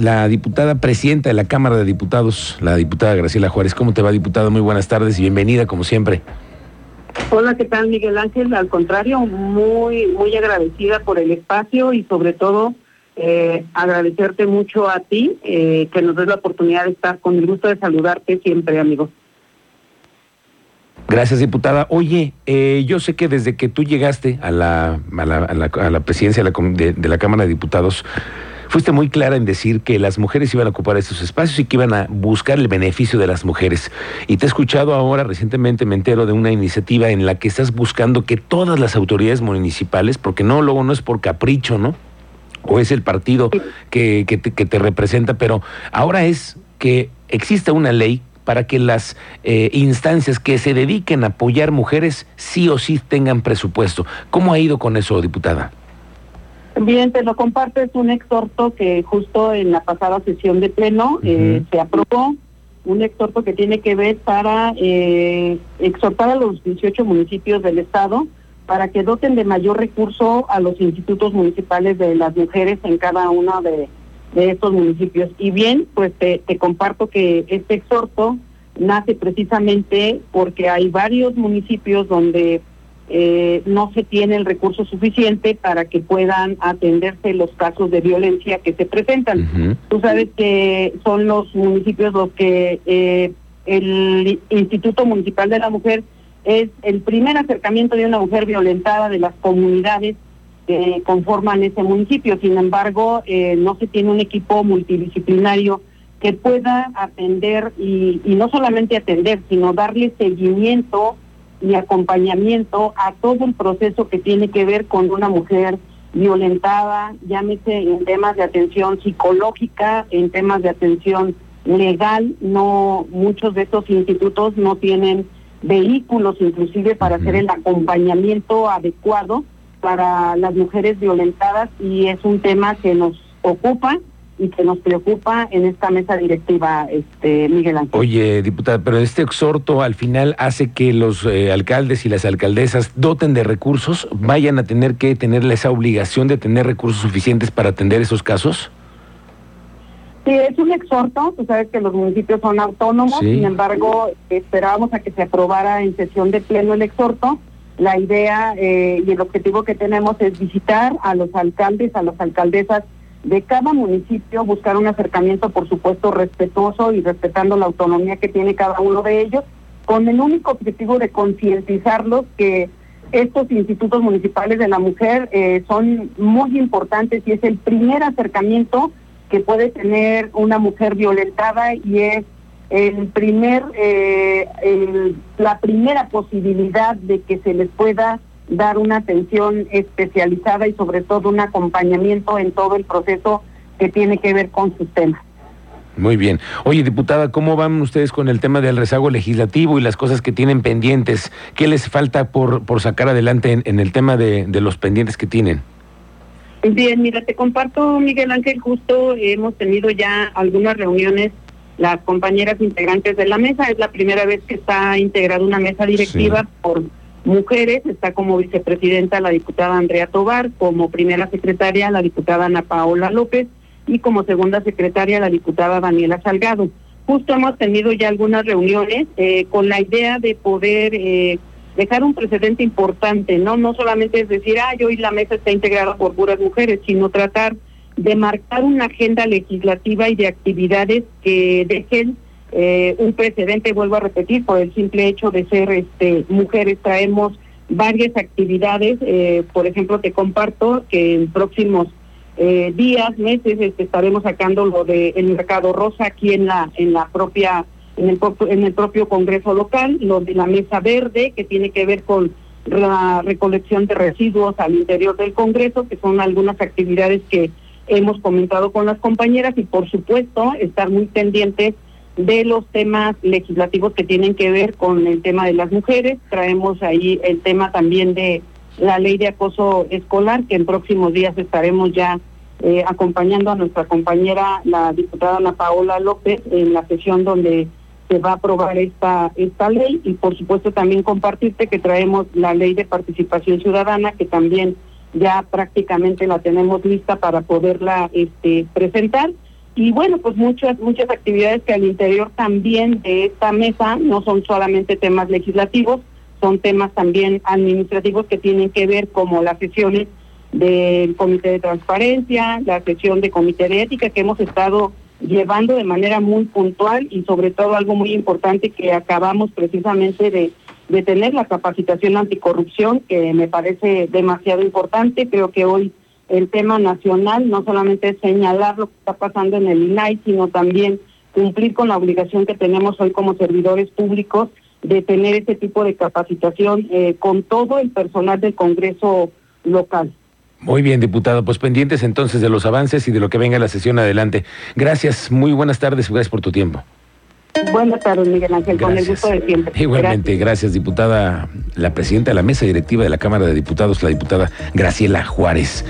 la diputada presidenta de la Cámara de Diputados, la diputada Graciela Juárez. ¿Cómo te va, diputada? Muy buenas tardes y bienvenida, como siempre. Hola, ¿qué tal, Miguel Ángel? Al contrario, muy, muy agradecida por el espacio y sobre todo eh, agradecerte mucho a ti eh, que nos des la oportunidad de estar con el gusto de saludarte siempre, amigo. Gracias, diputada. Oye, eh, yo sé que desde que tú llegaste a la, a la, a la, presidencia de la Cámara de Diputados, fuiste muy clara en decir que las mujeres iban a ocupar estos espacios y que iban a buscar el beneficio de las mujeres. Y te he escuchado ahora, recientemente me entero de una iniciativa en la que estás buscando que todas las autoridades municipales, porque no, luego no es por capricho, ¿no? O es el partido que, que, te, que te representa, pero ahora es que exista una ley para que las eh, instancias que se dediquen a apoyar mujeres sí o sí tengan presupuesto. ¿Cómo ha ido con eso, diputada? Bien, te lo comparto, es un exhorto que justo en la pasada sesión de pleno eh, se aprobó, un exhorto que tiene que ver para eh, exhortar a los 18 municipios del Estado para que doten de mayor recurso a los institutos municipales de las mujeres en cada uno de, estos municipios. Y bien, pues te comparto que este exhorto nace precisamente porque hay varios municipios donde eh, no se tiene el recurso suficiente para que puedan atenderse los casos de violencia que se presentan. Tú sabes que son los municipios los que eh, el Instituto Municipal de la Mujer es el primer acercamiento de una mujer violentada de las comunidades que conforman ese municipio. Sin embargo, eh, no se tiene un equipo multidisciplinario que pueda atender y, y no solamente atender, sino darle seguimiento y acompañamiento a todo el proceso que tiene que ver con una mujer violentada, llámese en temas de atención psicológica, en temas de atención legal, no muchos de estos institutos no tienen vehículos inclusive para hacer el acompañamiento adecuado para las mujeres violentadas y es un tema que nos ocupa y que nos preocupa en esta mesa directiva, este Miguel Ángel. Oye, diputada, pero este exhorto al final hace que los eh, alcaldes y las alcaldesas doten de recursos, vayan a tener que tener esa obligación de tener recursos suficientes para atender esos casos. Sí, es un exhorto, tú sabes que los municipios son autónomos, sin embargo, esperábamos a que se aprobara en sesión de pleno el exhorto. La idea eh, y el objetivo que tenemos es visitar a los alcaldes, a las alcaldesas de cada municipio, buscar un acercamiento, por supuesto, respetuoso y respetando la autonomía que tiene cada uno de ellos, con el único objetivo de concientizarlos que estos institutos municipales de la mujer eh, son muy importantes y es el primer acercamiento que puede tener una mujer violentada y es el primer eh, la primera posibilidad de que se les pueda dar una atención especializada y sobre todo un acompañamiento en todo el proceso que tiene que ver con sus temas. Muy bien. Oye, diputada, ¿cómo van ustedes con el tema del rezago legislativo y las cosas que tienen pendientes? ¿Qué les falta por, por sacar adelante en, el tema de, de, los pendientes que tienen? Bien, mira, te comparto, Miguel Ángel, justo hemos tenido ya algunas reuniones, las compañeras integrantes de la mesa, es la primera vez que está integrada una mesa directiva por mujeres, está como vicepresidenta la diputada Andrea Tobar, como primera secretaria la diputada Ana Paola López y como segunda secretaria la diputada Daniela Salgado. Justo hemos tenido ya algunas reuniones eh, con la idea de poder eh, dejar un precedente importante, ¿no? No solamente es decir, ah, hoy la mesa está integrada por puras mujeres, sino tratar de marcar una agenda legislativa y de actividades que dejen eh, un precedente, vuelvo a repetir, por el simple hecho de ser este, mujeres, traemos varias actividades. Eh, por ejemplo, te comparto que en próximos eh, días, meses, este, estaremos sacando lo del el mercado rosa aquí en la, en la propia, en el, en el propio Congreso local, lo de la mesa verde, que tiene que ver con la recolección de residuos al interior del Congreso, que son algunas actividades que hemos comentado con las compañeras y por supuesto estar muy pendientes de los temas legislativos que tienen que ver con el tema de las mujeres. Traemos ahí el tema también de la ley de acoso escolar, que en próximos días estaremos ya eh, acompañando a nuestra compañera, la diputada Ana Paola López, en la sesión donde se va a aprobar esta, esta ley y por supuesto también compartirte que traemos la ley de participación ciudadana, que también ya prácticamente la tenemos lista para poderla este, presentar y bueno, pues muchas, muchas actividades que al interior también de esta mesa no son solamente temas legislativos, son temas también administrativos que tienen que ver como las sesiones del Comité de Transparencia, la sesión de Comité de Ética que hemos estado llevando de manera muy puntual y sobre todo algo muy importante que acabamos precisamente de, de tener, la capacitación anticorrupción, que me parece demasiado importante. Creo que hoy el tema nacional no solamente es señalar lo que está pasando en el INAI, sino también cumplir con la obligación que tenemos hoy como servidores públicos de tener este tipo de capacitación eh, con todo el personal del Congreso local. Muy bien, diputado. Pues pendientes entonces de los avances y de lo que venga la sesión adelante. Gracias, muy buenas tardes, gracias por tu tiempo. Buenas tardes, Miguel Ángel, con el gusto de siempre. Igualmente, gracias. gracias, diputada, la presidenta de la mesa directiva de la Cámara de Diputados, la diputada Graciela Juárez.